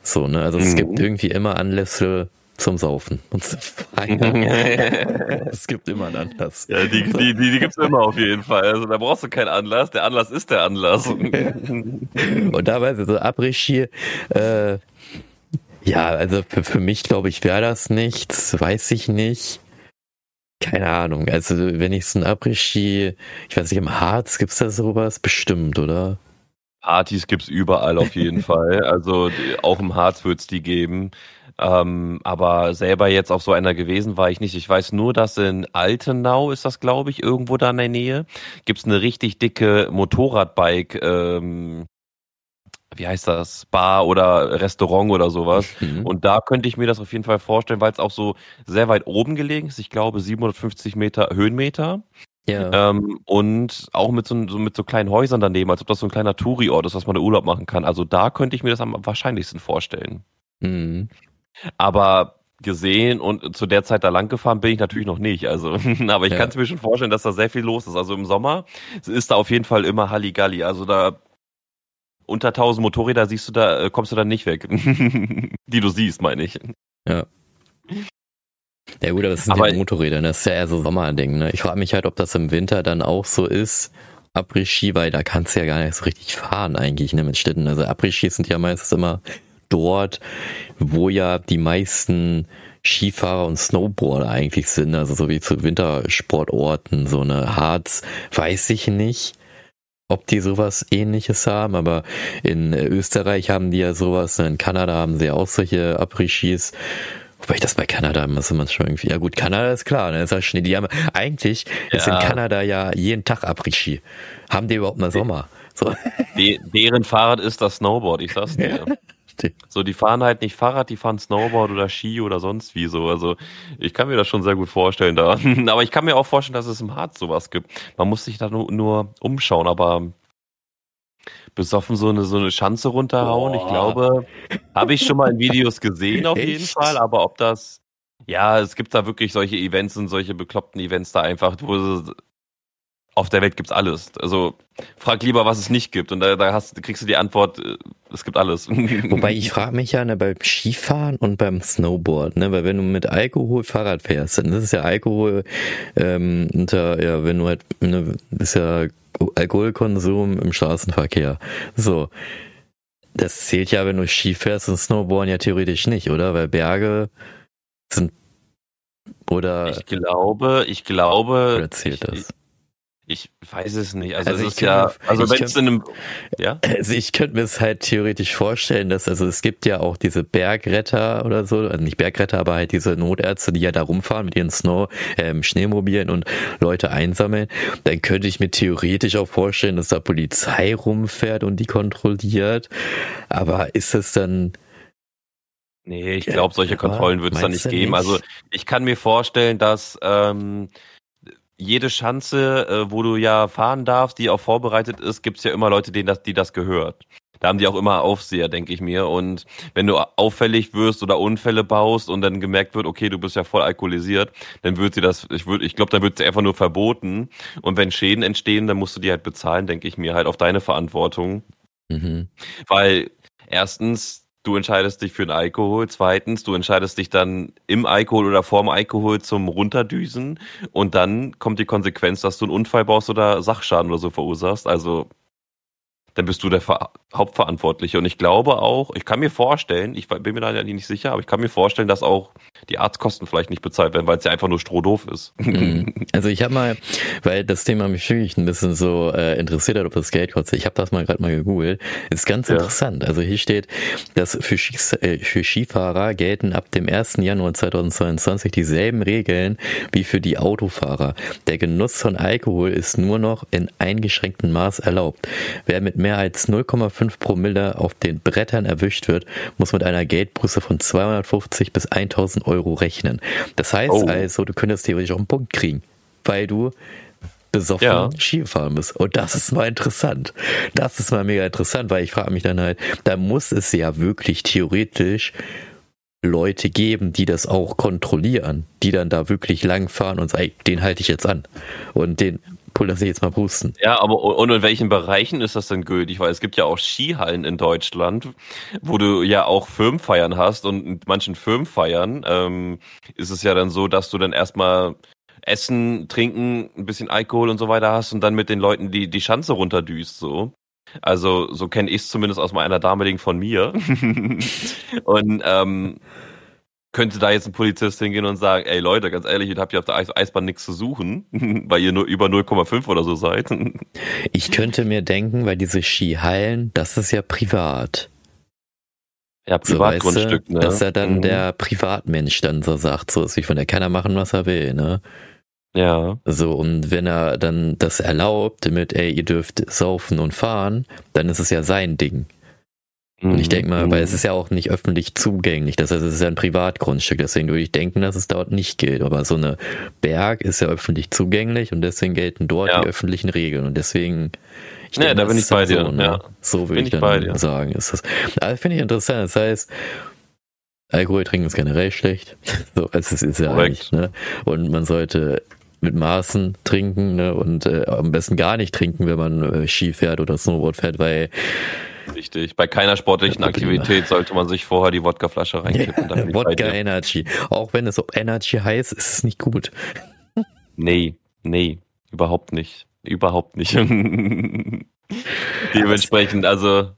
So, ne? Also mhm. es gibt irgendwie immer Anlässe zum Saufen und zu feiern. es gibt immer einen Anlass. Ja, die, die, die, die gibt es immer auf jeden Fall. Also da brauchst du keinen Anlass. Der Anlass ist der Anlass. und dabei so Après-Ski, äh, ja, also für, für mich glaube ich wäre das nichts, weiß ich nicht. Keine Ahnung. Also wenn ich so ein Après-Ski, ich weiß nicht, im Harz gibt's da sowas? Bestimmt, oder? Partys gibt's überall auf jeden Fall. Also die, auch im Harz wird's die geben. Ähm, aber selber jetzt auf so einer gewesen war ich nicht. Ich weiß nur, dass in Altenau ist das, glaube ich, irgendwo da in der Nähe, gibt's eine richtig dicke Motorradbike, ähm, wie heißt das, Bar oder Restaurant oder sowas. Mhm. Und da könnte ich mir das auf jeden Fall vorstellen, weil es auch so sehr weit oben gelegen ist. Ich glaube 750 Meter Höhenmeter. Ja. Ähm, und auch mit so, so, mit so kleinen Häusern daneben, als ob das so ein kleiner Touri-Ort ist, was man da Urlaub machen kann. Also da könnte ich mir das am wahrscheinlichsten vorstellen. Mhm. Aber gesehen und zu der Zeit da lang gefahren bin ich natürlich noch nicht. Also, aber ich ja. kann es mir schon vorstellen, dass da sehr viel los ist. Also im Sommer ist da auf jeden Fall immer Halligalli. Also da unter 1000 Motorräder siehst du da, äh, kommst du dann nicht weg. Die du siehst, meine ich. Ja. Ja gut, aber das sind aber ja Motorräder, ne? das ist ja eher so Sommerding. Ne? Ich frage mich halt, ob das im Winter dann auch so ist, Après-Ski, weil da kannst du ja gar nicht so richtig fahren eigentlich ne, mit Städten. Also Après-Ski sind ja meistens immer dort, wo ja die meisten Skifahrer und Snowboarder eigentlich sind, also so wie zu Wintersportorten, so eine Harz, weiß ich nicht ob die sowas ähnliches haben, aber in Österreich haben die ja sowas, in Kanada haben sie ja auch solche Après-Skis. Wobei ich das bei Kanada muss man schon irgendwie, ja gut, Kanada ist klar, ne, ist ja Schnee. Die haben, eigentlich ja. ist in Kanada ja jeden Tag Après-Ski. Haben die überhaupt mal Sommer? So. De, deren Fahrrad ist das Snowboard, ich sag's dir. So, die fahren halt nicht Fahrrad, die fahren Snowboard oder Ski oder sonst wie so. Also ich kann mir das schon sehr gut vorstellen da. Aber ich kann mir auch vorstellen, dass es im Harz sowas gibt. Man muss sich da nur, nur umschauen, aber besoffen so eine, so eine Schanze runterhauen, Boah. ich glaube, habe ich schon mal in Videos gesehen auf jeden Fall, aber ob das ja, es gibt da wirklich solche Events und solche bekloppten Events da einfach, wo auf der Welt gibt's alles. Also frag lieber, was es nicht gibt. Und da, da hast, kriegst du die Antwort, äh, es gibt alles. Wobei ich frage mich ja ne, beim Skifahren und beim Snowboard, ne, weil wenn du mit Alkohol Fahrrad fährst, dann ist es ja Alkohol ähm, unter, ja, wenn du halt, ne, ist ja Alkoholkonsum im Straßenverkehr. So. Das zählt ja, wenn du Ski fährst und Snowboarden ja theoretisch nicht, oder? Weil Berge sind oder. Ich glaube, ich glaube. Oder zählt das? Ich, weiß es nicht. Also, also es ist ja, also wenn es in einem, ja. Also ich könnte mir es halt theoretisch vorstellen, dass, also es gibt ja auch diese Bergretter oder so, also nicht Bergretter, aber halt diese Notärzte, die ja da rumfahren mit ihren Snow, ähm, Schneemobilen und Leute einsammeln. Dann könnte ich mir theoretisch auch vorstellen, dass da Polizei rumfährt und die kontrolliert. Aber ist es dann, Nee, ich glaube, solche Kontrollen wird es da nicht geben. Nicht? Also ich kann mir vorstellen, dass ähm, jede Schanze, äh, wo du ja fahren darfst, die auch vorbereitet ist, gibt's ja immer Leute, denen das, die das gehört. Da haben die auch immer Aufseher, denke ich mir. Und wenn du auffällig wirst oder Unfälle baust und dann gemerkt wird, okay, du bist ja voll alkoholisiert, dann wird sie das, ich würde, ich glaube, dann wird sie einfach nur verboten. Und wenn Schäden entstehen, dann musst du die halt bezahlen, denke ich mir, halt auf deine Verantwortung. Mhm. Weil erstens, du entscheidest dich für den Alkohol. Zweitens, du entscheidest dich dann im Alkohol oder vorm Alkohol zum Runterdüsen. Und dann kommt die Konsequenz, dass du einen Unfall baust oder Sachschaden oder so verursachst. Also dann bist du der Ver Hauptverantwortliche. Und ich glaube auch, ich kann mir vorstellen, ich bin mir da ja nicht sicher, aber ich kann mir vorstellen, dass auch die Arztkosten vielleicht nicht bezahlt werden, weil es ja einfach nur strohdoof ist. Mhm. Also ich habe mal, weil das Thema mich wirklich ein bisschen so äh, interessiert hat, ob das Geld kostet, ich habe das mal gerade mal gegoogelt. Ist ganz ja. interessant. Also hier steht, dass für, Skis, äh, für Skifahrer gelten ab dem 1. Januar 2022 dieselben Regeln wie für die Autofahrer. Der Genuss von Alkohol ist nur noch in eingeschränktem Maß erlaubt. Wer mit mehr als 0,5 Promille auf den Brettern erwischt wird, muss mit einer Geldbuße von 250 bis 1000 Euro rechnen. Das heißt oh. also, du könntest theoretisch auch einen Punkt kriegen, weil du besoffen ja. Skifahren bist. Und das ist mal interessant. Das ist mal mega interessant, weil ich frage mich dann halt, da muss es ja wirklich theoretisch Leute geben, die das auch kontrollieren, die dann da wirklich langfahren und sagen, den halte ich jetzt an. Und den Cool, dass Sie jetzt mal pusten. Ja, aber und in welchen Bereichen ist das denn gültig? Weil es gibt ja auch Skihallen in Deutschland, wo du ja auch Firmenfeiern hast und in manchen Firmenfeiern ähm, ist es ja dann so, dass du dann erstmal Essen, Trinken, ein bisschen Alkohol und so weiter hast und dann mit den Leuten die, die Schanze runterdüst so. Also so kenne ich es zumindest aus meiner damaligen von mir. und ähm, könnte da jetzt ein Polizist hingehen und sagen, ey Leute, ganz ehrlich, ihr habt ja auf der Eis Eisbahn nichts zu suchen, weil ihr nur über 0,5 oder so seid. Ich könnte mir denken, weil diese Skihallen, das ist ja privat. Ja, Privatgrundstück, so, weißt du, ne? Dass er dann mhm. der Privatmensch dann so sagt, so ist wie von der kann er machen, was er will, ne? Ja. So, und wenn er dann das erlaubt mit, ey, ihr dürft saufen und fahren, dann ist es ja sein Ding. Und ich denke mal, weil es mhm. ist ja auch nicht öffentlich zugänglich, das heißt, es ist ja ein Privatgrundstück, deswegen würde ich denken, dass es dort nicht gilt. Aber so eine Berg ist ja öffentlich zugänglich und deswegen gelten dort ja. die öffentlichen Regeln und deswegen. Ich ja, denke, da bin ich bei dir. So, ne? ja. so würde ich, ich dann sagen. Ist das. Aber finde ich interessant. Das heißt, Alkohol trinken ist generell schlecht. so, also es ist ja Korrekt. eigentlich, ne? Und man sollte mit Maßen trinken, ne? Und äh, am besten gar nicht trinken, wenn man äh, Ski fährt oder Snowboard fährt, weil Richtig. Bei keiner sportlichen Aktivität sollte man sich vorher die Wodkaflasche reinkippen. Ja, Wodka Energy. Auch wenn es so Energy heißt, ist es nicht gut. Nee, nee, überhaupt nicht. Überhaupt nicht. Dementsprechend, also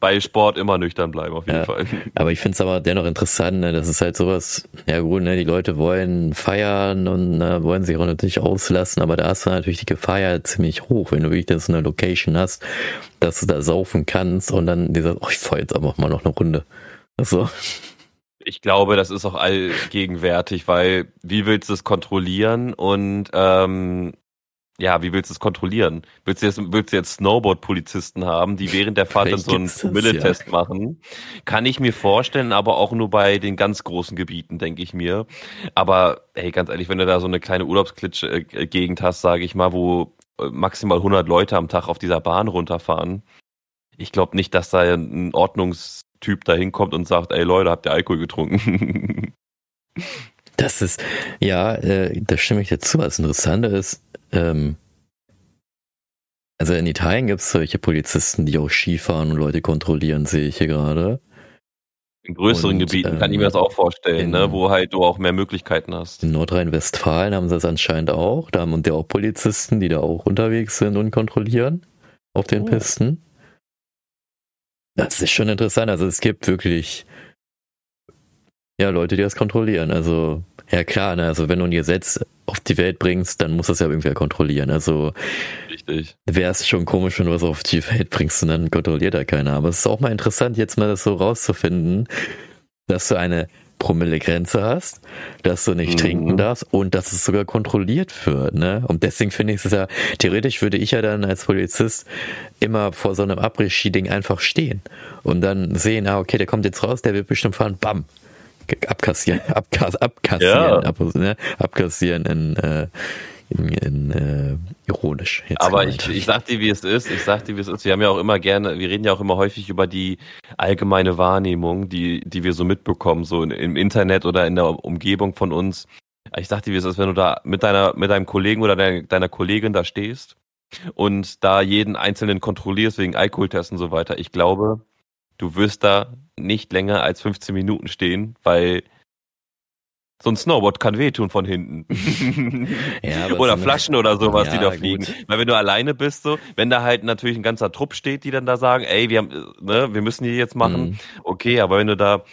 bei Sport immer nüchtern bleiben, auf jeden ja, Fall. Aber ich finde es aber dennoch interessant, ne? das ist halt sowas, ja gut, ne, die Leute wollen feiern und ne, wollen sich auch natürlich auslassen, aber da hast du natürlich die Gefahr ja ziemlich hoch, wenn du wirklich so eine Location hast, dass du da saufen kannst und dann dieser, oh, ich fahr jetzt einfach mal noch eine Runde. So. Ich glaube, das ist auch allgegenwärtig, weil wie willst du es kontrollieren und ähm, ja, wie willst du es kontrollieren? Willst du jetzt, willst du jetzt Snowboard-Polizisten haben, die während der Fahrt dann so einen Promille-Test ja. machen? Kann ich mir vorstellen, aber auch nur bei den ganz großen Gebieten, denke ich mir. Aber hey, ganz ehrlich, wenn du da so eine kleine Urlaubsklitsche-Gegend hast, sage ich mal, wo äh, maximal 100 Leute am Tag auf dieser Bahn runterfahren, ich glaube nicht, dass da ein Ordnungstyp da hinkommt und sagt, ey Leute, habt ihr Alkohol getrunken? Das ist, ja, äh, da stimme ich dazu. Was Interessante ist, ähm, also in Italien gibt es solche Polizisten, die auch Skifahren und Leute kontrollieren, sehe ich hier gerade. In größeren und, Gebieten kann ich mir das auch vorstellen, in, ne, wo halt du auch mehr Möglichkeiten hast. In Nordrhein-Westfalen haben sie das anscheinend auch. Da haben wir auch Polizisten, die da auch unterwegs sind und kontrollieren auf den oh. Pisten. Das ist schon interessant. Also es gibt wirklich ja Leute, die das kontrollieren. Also ja klar, ne? also wenn du ein Gesetz auf die Welt bringst, dann muss das ja irgendwer kontrollieren. Also Richtig. wäre es schon komisch, wenn du was auf die Welt bringst und dann kontrolliert da keiner. Aber es ist auch mal interessant, jetzt mal das so rauszufinden, dass du eine Promillegrenze hast, dass du nicht mhm. trinken darfst und dass es sogar kontrolliert wird. Ne? Und deswegen finde ich es ja, theoretisch würde ich ja dann als Polizist immer vor so einem Abriss-Ski-Ding einfach stehen und dann sehen, ah, okay, der kommt jetzt raus, der wird bestimmt fahren, bam, abkassieren, abkass, abkassieren, ja. ab, ne, abkassieren in, äh, in, in äh, ironisch. Jetzt Aber ich, ich sag dir, wie es ist. Ich sag dir, wie es ist. Wir haben ja auch immer gerne, wir reden ja auch immer häufig über die allgemeine Wahrnehmung, die, die wir so mitbekommen, so im Internet oder in der Umgebung von uns. Ich sag dir, wie es ist, wenn du da mit deiner, mit deinem Kollegen oder deiner, deiner Kollegin da stehst und da jeden Einzelnen kontrollierst wegen Alkoholtests und so weiter. Ich glaube, du wirst da nicht länger als 15 Minuten stehen, weil so ein Snowboard kann wehtun von hinten. ja, oder Flaschen oder sowas, ja, die da fliegen. Gut. Weil wenn du alleine bist, so, wenn da halt natürlich ein ganzer Trupp steht, die dann da sagen, ey, wir haben, ne, wir müssen hier jetzt machen, mhm. okay, aber wenn du da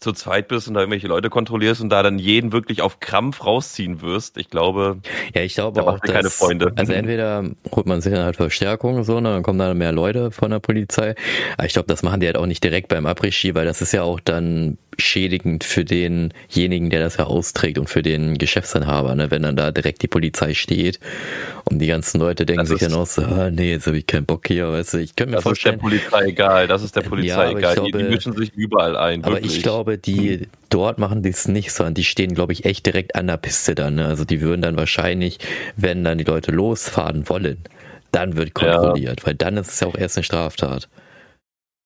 zu zweit bist und da irgendwelche Leute kontrollierst und da dann jeden wirklich auf Krampf rausziehen wirst, ich glaube, ja, ich glaube auch, dass, keine Freunde. Also entweder holt man sich dann halt Verstärkung so, ne, dann kommen dann mehr Leute von der Polizei. Aber ich glaube, das machen die halt auch nicht direkt beim Après-Ski, weil das ist ja auch dann schädigend für denjenigen, der das ja austrägt und für den Geschäftsinhaber, ne, wenn dann da direkt die Polizei steht und die ganzen Leute denken das sich dann auch so, ah, nee, jetzt habe ich keinen Bock hier, weißt du, ich könnte mir das vorstellen. Das ist der Polizei egal, das ist der Polizei ja, egal, glaube, die, die, mischen sich überall ein. Aber ich glaube, die dort machen die es nicht, sondern die stehen, glaube ich, echt direkt an der Piste dann, ne? also die würden dann wahrscheinlich, wenn dann die Leute losfahren wollen, dann wird kontrolliert, ja. weil dann ist es ja auch erst eine Straftat.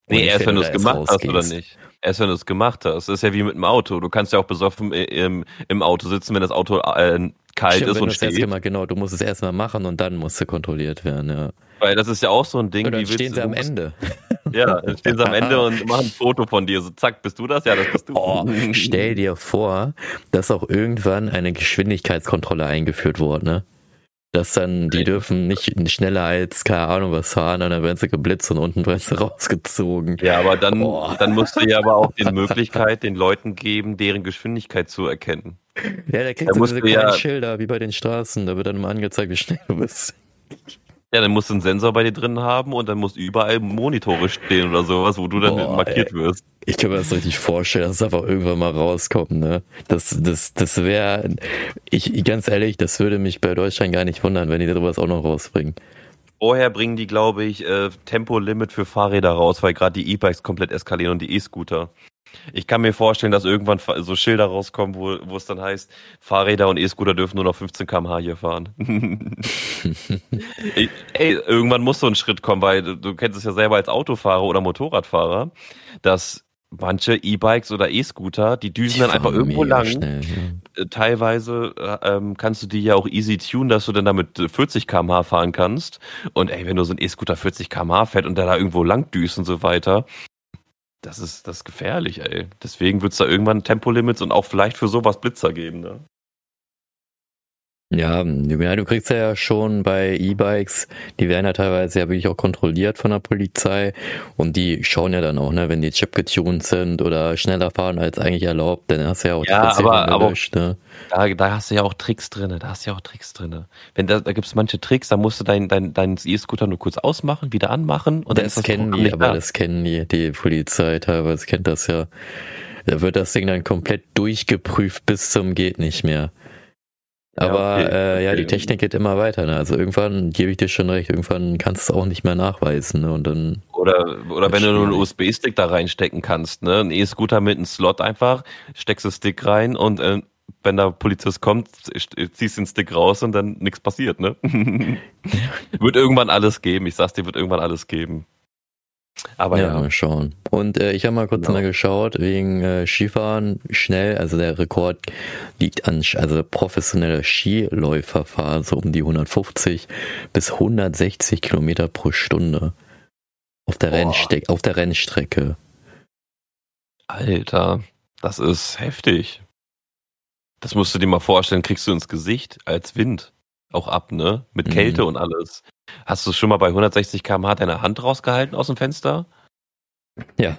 Nee, erst wenn du es gemacht hast oder nicht. Erst wenn du es gemacht hast. Das ist ja wie mit dem Auto. Du kannst ja auch besoffen im, im Auto sitzen, wenn das Auto äh, kalt Stimmt, ist und steht. Erstmal, genau, du musst es erstmal machen und dann musst du kontrolliert werden, ja. Weil das ist ja auch so ein Ding. Dann stehen sie am Ende. Ja, dann stehen sie am Ende und machen ein Foto von dir. So, zack, bist du das? Ja, das bist du. Oh, stell dir vor, dass auch irgendwann eine Geschwindigkeitskontrolle eingeführt wurde, ne? dass dann, die dürfen nicht schneller als, keine Ahnung was fahren, dann werden sie geblitzt und unten werden sie rausgezogen. Ja, aber dann, oh. dann musst du ja aber auch die Möglichkeit den Leuten geben, deren Geschwindigkeit zu erkennen. Ja, da kriegst du diese kleinen ja, Schilder, wie bei den Straßen, da wird dann mal angezeigt, wie schnell du bist. Ja, dann musst du einen Sensor bei dir drin haben und dann muss überall Monitore stehen oder sowas, wo du dann Boah, markiert ey. wirst. Ich kann mir das richtig vorstellen, dass es einfach irgendwann mal rauskommt, ne? Das, das, das wäre, ich, ganz ehrlich, das würde mich bei Deutschland gar nicht wundern, wenn die sowas auch noch rausbringen. Vorher bringen die, glaube ich, äh, Tempolimit für Fahrräder raus, weil gerade die E-Bikes komplett eskalieren und die E-Scooter. Ich kann mir vorstellen, dass irgendwann so Schilder rauskommen, wo, wo es dann heißt, Fahrräder und E-Scooter dürfen nur noch 15 km/h hier fahren. Ey, irgendwann muss so ein Schritt kommen, weil du, kennst es ja selber als Autofahrer oder Motorradfahrer, dass manche E-Bikes oder E-Scooter, die düsen die dann einfach irgendwo lang. Schnell, ja. Äh, teilweise äh, ähm, kannst du die ja auch easy tun, dass du dann damit 40 km/h fahren kannst. Und ey, wenn du so ein E-Scooter 40 km/h fährt und der da irgendwo lang düst und so weiter, das ist, das ist gefährlich, ey. Deswegen wird es da irgendwann Tempolimits und auch vielleicht für sowas Blitzer geben, ne? Ja, ja, du kriegst ja schon bei E-Bikes, die werden ja teilweise ja wirklich auch kontrolliert von der Polizei und die schauen ja dann auch, ne, wenn die Chip getuned sind oder schneller fahren als eigentlich erlaubt, dann hast du ja auch ja, aber, aber ne? da, da hast du ja auch Tricks drinne, da hast du ja auch Tricks drinne. Wenn da, da gibt es manche Tricks, da musst du deinen dein, dein E-Scooter nur kurz ausmachen, wieder anmachen und das, das kennen die, aber da. das kennen die, die Polizei teilweise kennt das ja. Da wird das Ding dann komplett durchgeprüft bis zum geht nicht mehr. Aber ja, okay, äh, ja, die Technik geht immer weiter. Ne? Also irgendwann gebe ich dir schon recht, irgendwann kannst du es auch nicht mehr nachweisen. Ne? Und dann oder oder wenn du nur einen USB-Stick da reinstecken kannst, ne? Ein E-Scooter mit einem Slot einfach, steckst du Stick rein und äh, wenn der Polizist kommt, ziehst den Stick raus und dann nichts passiert, ne? wird irgendwann alles geben. Ich sag's dir, wird irgendwann alles geben. Aber ja, ja. mal schauen. Und äh, ich habe mal kurz genau. mal geschaut, wegen äh, Skifahren schnell, also der Rekord liegt an, also professionelle Skiläufer fahren so um die 150 bis 160 Kilometer pro Stunde auf der, Rennstrecke, auf der Rennstrecke. Alter, das ist heftig. Das musst du dir mal vorstellen, kriegst du ins Gesicht als Wind auch ab, ne? Mit Kälte mhm. und alles. Hast du schon mal bei 160 km/h deine Hand rausgehalten aus dem Fenster? Ja.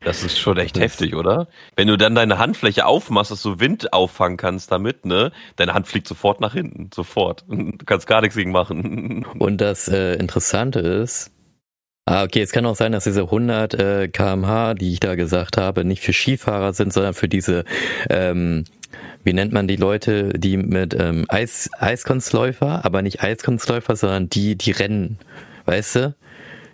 Das ist schon echt das heftig, oder? Wenn du dann deine Handfläche aufmachst, dass du Wind auffangen kannst damit, ne? Deine Hand fliegt sofort nach hinten, sofort. Du kannst gar nichts gegen machen. Und das äh, Interessante ist, ah, okay, es kann auch sein, dass diese 100 äh, kmh, die ich da gesagt habe, nicht für Skifahrer sind, sondern für diese ähm, wie nennt man die Leute, die mit ähm, Eis, Eiskunstläufer, aber nicht Eiskunstläufer, sondern die, die rennen, weißt du?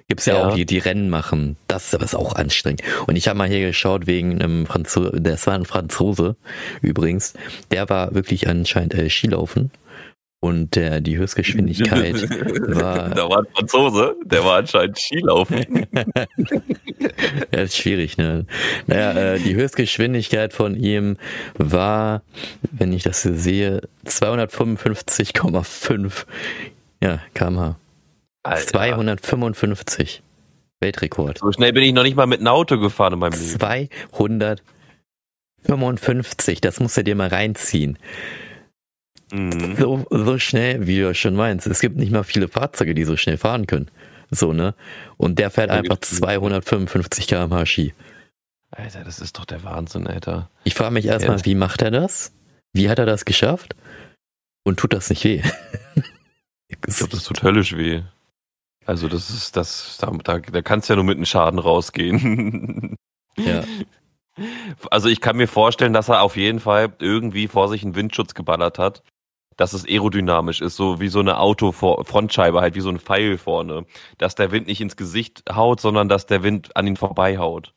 Gibt's ja, ja, auch die, die Rennen machen. Das ist aber auch anstrengend. Und ich habe mal hier geschaut wegen einem Franzose, das war ein Franzose übrigens, der war wirklich anscheinend äh, Skilaufen und der, die Höchstgeschwindigkeit war. Da war ein Franzose, der war anscheinend Skilaufen. ja, ist schwierig, ne? Naja, äh, die Höchstgeschwindigkeit von ihm war, wenn ich das hier sehe, 255,5 ja, kmh. Alter. 255. Weltrekord. So schnell bin ich noch nicht mal mit einem Auto gefahren in meinem Leben. 255, das musst du dir mal reinziehen. Mhm. So, so schnell, wie du schon meinst. Es gibt nicht mal viele Fahrzeuge, die so schnell fahren können. So, ne? Und der fährt einfach 255 km/h Ski. Alter, das ist doch der Wahnsinn, Alter. Ich frage mich erstmal, wie macht er das? Wie hat er das geschafft? Und tut das nicht weh? ich glaube, das tut höllisch weh. Also, das ist, das, da, da, da kannst du ja nur mit einem Schaden rausgehen. ja. Also, ich kann mir vorstellen, dass er auf jeden Fall irgendwie vor sich einen Windschutz geballert hat dass es aerodynamisch ist, so wie so eine Auto-Frontscheibe, halt wie so ein Pfeil vorne. Dass der Wind nicht ins Gesicht haut, sondern dass der Wind an ihn vorbeihaut.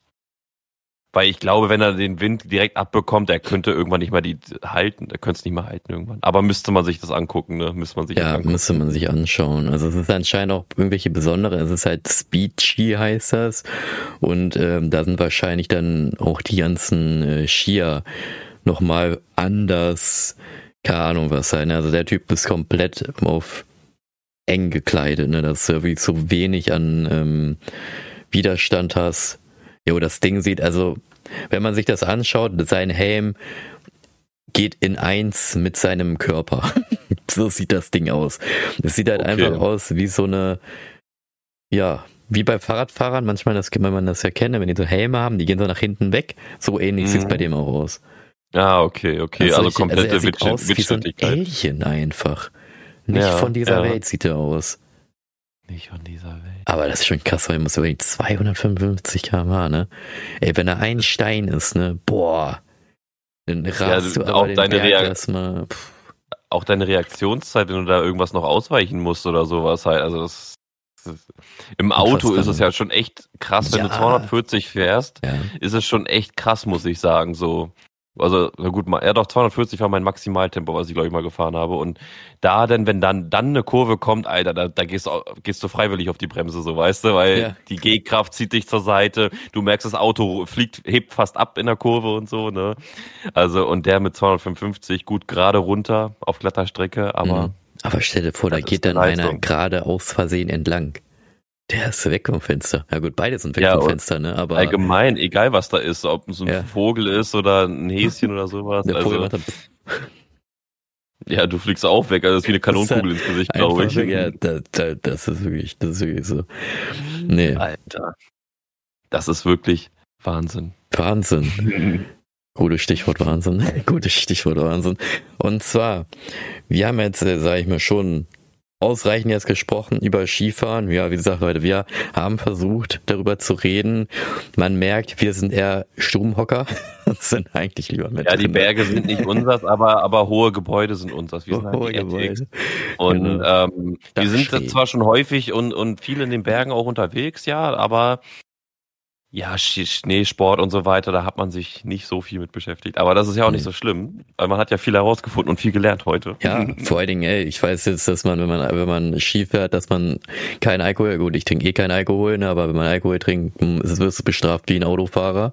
Weil ich glaube, wenn er den Wind direkt abbekommt, er könnte irgendwann nicht mal die halten, er könnte es nicht mehr halten irgendwann. Aber müsste man sich das angucken, ne? Müsste man sich ja, müsste man sich anschauen. Also es ist anscheinend auch irgendwelche besondere, es ist halt Speed Ski heißt das. Und ähm, da sind wahrscheinlich dann auch die ganzen äh, Skier nochmal anders keine Ahnung was sein. Also der Typ ist komplett auf eng gekleidet, ne? dass du irgendwie so wenig an ähm, Widerstand hast. Jo, das Ding sieht, also, wenn man sich das anschaut, sein Helm geht in eins mit seinem Körper. so sieht das Ding aus. Es sieht halt okay. einfach aus wie so eine, ja, wie bei Fahrradfahrern, manchmal, das, wenn man das ja kennt, wenn die so Helme haben, die gehen so nach hinten weg, so ähnlich mhm. sieht es bei dem auch aus. Ah, okay, okay. Also, also komplette also er aus wie so ein Alien einfach. Nicht ja, von dieser ja. Welt sieht er aus. Nicht von dieser Welt. Aber das ist schon krass, weil er muss überlegen, 255 km/h, ne? Ey, wenn er ein Stein ist, ne? Boah. Dann rast ja, du auch deine erstmal. Auch deine Reaktionszeit, wenn du da irgendwas noch ausweichen musst oder sowas halt. Also das, das im Auto ist es ja schon echt krass, wenn ja. du 240 fährst, ja. ist es schon echt krass, muss ich sagen. So, also, na gut, ja doch, 240 war mein Maximaltempo, was ich glaube ich mal gefahren habe. Und da denn, wenn dann, dann eine Kurve kommt, Alter, da, da gehst, du, gehst du freiwillig auf die Bremse, so weißt du, weil ja. die G-Kraft zieht dich zur Seite, du merkst, das Auto fliegt, hebt fast ab in der Kurve und so, ne? Also, und der mit 255, gut gerade runter auf glatter Strecke, aber. Mhm. Aber stell dir vor, da geht dann einer gerade aus Versehen entlang. Der ist weg vom Fenster. Ja gut, beide sind weg ja, vom Fenster, ne? Aber allgemein, egal was da ist, ob es ein ja. Vogel ist oder ein Häschen oder sowas. Der also, Vogel Ja, du fliegst auch weg, also das ist wie eine Kanonenkugel ins Gesicht, glaube ich. Ja, da, da, das ist wirklich, das ist wirklich so. Nee. Alter. Das ist wirklich Wahnsinn. Wahnsinn. Gutes Stichwort Wahnsinn. Gutes Stichwort Wahnsinn. Und zwar, wir haben jetzt, äh, sage ich mal, schon ausreichend jetzt gesprochen über Skifahren. Ja, wie gesagt, Leute, wir haben versucht, darüber zu reden. Man merkt, wir sind eher Stubenhocker. sind eigentlich lieber mit. Ja, die Berge sind nicht unsers, aber, aber hohe Gebäude sind unsers. Wir sind hohe Gebäude. Und genau. ähm, wir sind steht. zwar schon häufig und, und viel in den Bergen auch unterwegs, ja, aber ja, Schneesport und so weiter, da hat man sich nicht so viel mit beschäftigt. Aber das ist ja auch nicht so schlimm, weil man hat ja viel herausgefunden und viel gelernt heute. Ja, vor allen Dingen, ey, ich weiß jetzt, dass man, wenn man, wenn man Ski fährt, dass man kein Alkohol, gut, ich trinke eh keinen Alkohol, ne, aber wenn man Alkohol trinkt, wirst du bestraft wie ein Autofahrer.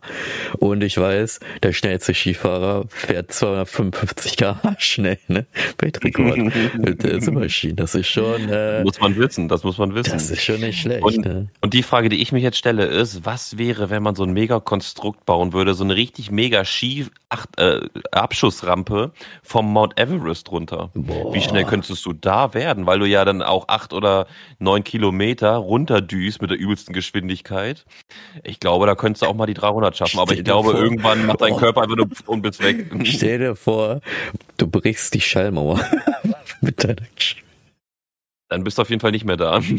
Und ich weiß, der schnellste Skifahrer fährt 255 km schnell, ne? Weltrekord. mit der Superski. Das ist schon, äh, Muss man wissen, das muss man wissen. Das ist schon nicht schlecht. Und, ne? und die Frage, die ich mich jetzt stelle, ist, was wäre wäre, wenn man so ein Mega-Konstrukt bauen würde, so eine richtig mega Ski äh, Abschussrampe vom Mount Everest runter. Boah. Wie schnell könntest du da werden? Weil du ja dann auch acht oder neun Kilometer runterdüst mit der übelsten Geschwindigkeit. Ich glaube, da könntest du auch mal die 300 schaffen. Aber ich glaube, vor. irgendwann macht dein oh. Körper einfach nur und bist weg. Stell dir vor, du brichst die Schallmauer mit deiner dann bist du auf jeden Fall nicht mehr da.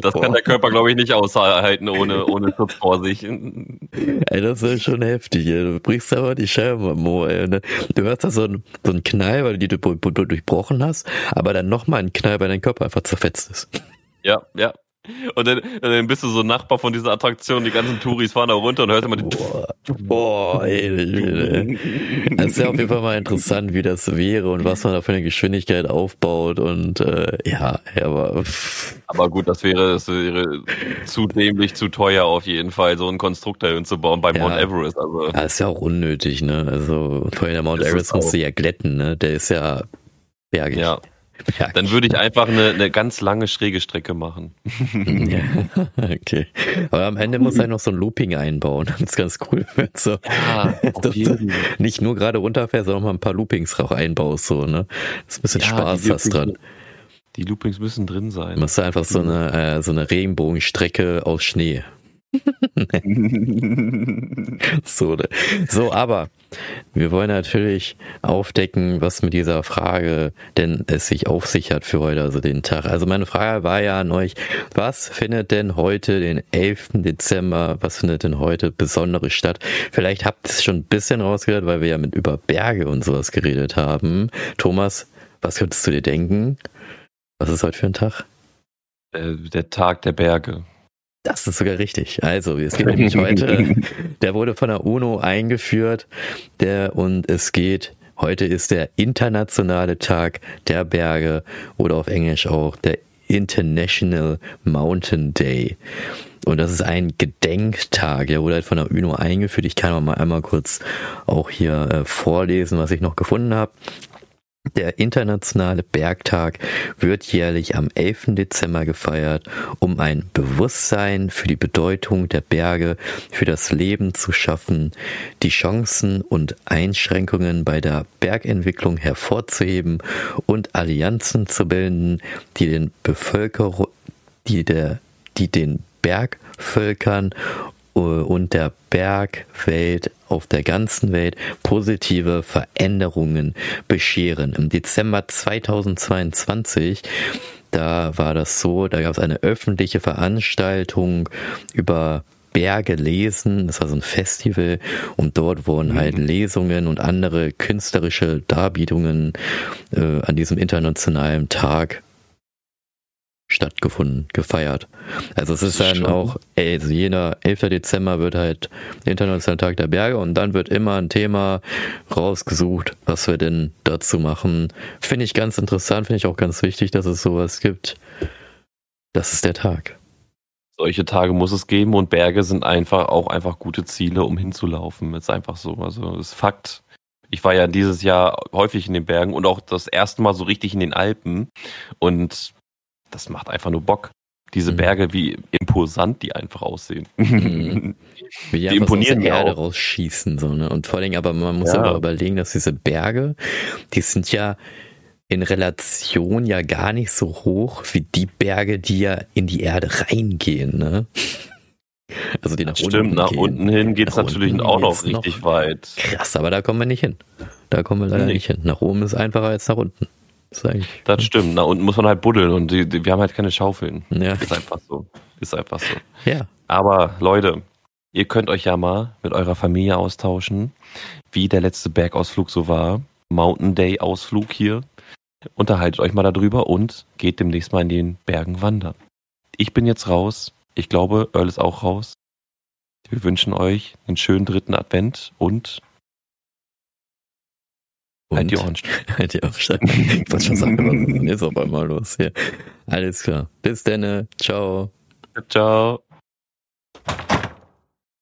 Das Boah. kann der Körper, glaube ich, nicht aushalten ohne, ohne Schutz vor sich. Ey, das ist schon heftig. Ey. Du brichst aber die Scheibe, Mo. Ey. Ne? Du hörst da so einen, so einen Knall, weil du die durchbrochen hast, aber dann nochmal einen Knall, weil dein Körper einfach zerfetzt ist. Ja, ja. Und dann, dann bist du so Nachbar von dieser Attraktion, die ganzen Touris fahren da runter und hörst immer die Boah, boah ey, Das ist ja auf jeden Fall mal interessant, wie das wäre und was man da für eine Geschwindigkeit aufbaut und äh, ja, aber aber gut, das wäre, das wäre zu dämlich, zu teuer auf jeden Fall, so einen Konstruktor hinzubauen beim ja, Mount Everest. Also. Ja, ist ja auch unnötig, ne? Also vorhin der Mount Everest musst du ja glätten, ne? Der ist ja bergig. Ja. Ja, Dann würde ich einfach eine, eine ganz lange schräge Strecke machen. Ja, okay. Aber am Ende muss er noch so ein Looping einbauen. Das ist ganz cool. So, ja, dass du nicht nur gerade runterfährst, sondern auch mal ein paar Loopings auch einbaust. So, ne? Das ist ein bisschen ja, Spaß hast dran. Die Loopings müssen drin sein. Du musst einfach so eine, äh, so eine Regenbogenstrecke aus Schnee. so, ne? so, aber wir wollen natürlich aufdecken, was mit dieser Frage denn es sich auf sich hat für heute, also den Tag. Also meine Frage war ja an euch, was findet denn heute, den 11. Dezember, was findet denn heute besondere statt? Vielleicht habt ihr es schon ein bisschen rausgehört, weil wir ja mit über Berge und sowas geredet haben. Thomas, was könntest du dir denken? Was ist heute für ein Tag? Äh, der Tag der Berge. Das ist sogar richtig. Also, es geht nämlich heute, der wurde von der UNO eingeführt, der, und es geht, heute ist der internationale Tag der Berge oder auf Englisch auch der International Mountain Day. Und das ist ein Gedenktag, der wurde halt von der UNO eingeführt. Ich kann mal einmal kurz auch hier äh, vorlesen, was ich noch gefunden habe. Der Internationale Bergtag wird jährlich am 11. Dezember gefeiert, um ein Bewusstsein für die Bedeutung der Berge für das Leben zu schaffen, die Chancen und Einschränkungen bei der Bergentwicklung hervorzuheben und Allianzen zu bilden, die den Bevölkerung, die der, die den Bergvölkern und der Bergwelt auf der ganzen Welt positive Veränderungen bescheren. Im Dezember 2022 da war das so, da gab es eine öffentliche Veranstaltung über Berge lesen. Das war so ein Festival und dort wurden halt mhm. Lesungen und andere künstlerische Darbietungen äh, an diesem internationalen Tag stattgefunden, gefeiert. Also es ist, dann schon. auch, ey, also jener 11. Dezember wird halt Internationaler Tag der Berge und dann wird immer ein Thema rausgesucht, was wir denn dazu machen. Finde ich ganz interessant, finde ich auch ganz wichtig, dass es sowas gibt. Das ist der Tag. Solche Tage muss es geben und Berge sind einfach auch einfach gute Ziele, um hinzulaufen. Ist einfach so. Also ist Fakt. Ich war ja dieses Jahr häufig in den Bergen und auch das erste Mal so richtig in den Alpen und das macht einfach nur Bock. Diese Mhm. Berge, wie imposant die einfach aussehen. Mhm. Wie die, einfach imponieren aus der Erde auch. rausschießen. So, ne? Und vor allem, aber man muss Ja. aber überlegen, dass diese Berge, die sind ja in Relation ja gar nicht so hoch wie die Berge, die ja in die Erde reingehen. Ne? Also die nach Stimmt, unten nach gehen. unten hin geht's Nach natürlich auch noch geht's noch. richtig weit. Krass, aber da kommen wir nicht hin. Da kommen wir leider Nee. nicht hin. Nach oben ist einfacher als nach unten. Das Das stimmt. Nach unten muss man halt buddeln und die, die, wir haben halt keine Schaufeln. ja. Ist einfach so. Ist einfach so. ja. Aber Leute, ihr könnt euch ja mal mit eurer Familie austauschen, wie der letzte Bergausflug so war. Mountain Day Ausflug hier. Unterhaltet euch mal darüber und geht demnächst mal in den Bergen wandern. Ich bin jetzt raus. Ich glaube, Earl ist auch raus. Wir wünschen euch einen schönen dritten Advent und und? Halt die Ohren halt die Ohren. Ich wollte schon sagen, was ist denn jetzt auf einmal los hier? Alles klar. Bis dann. Ciao. Ciao.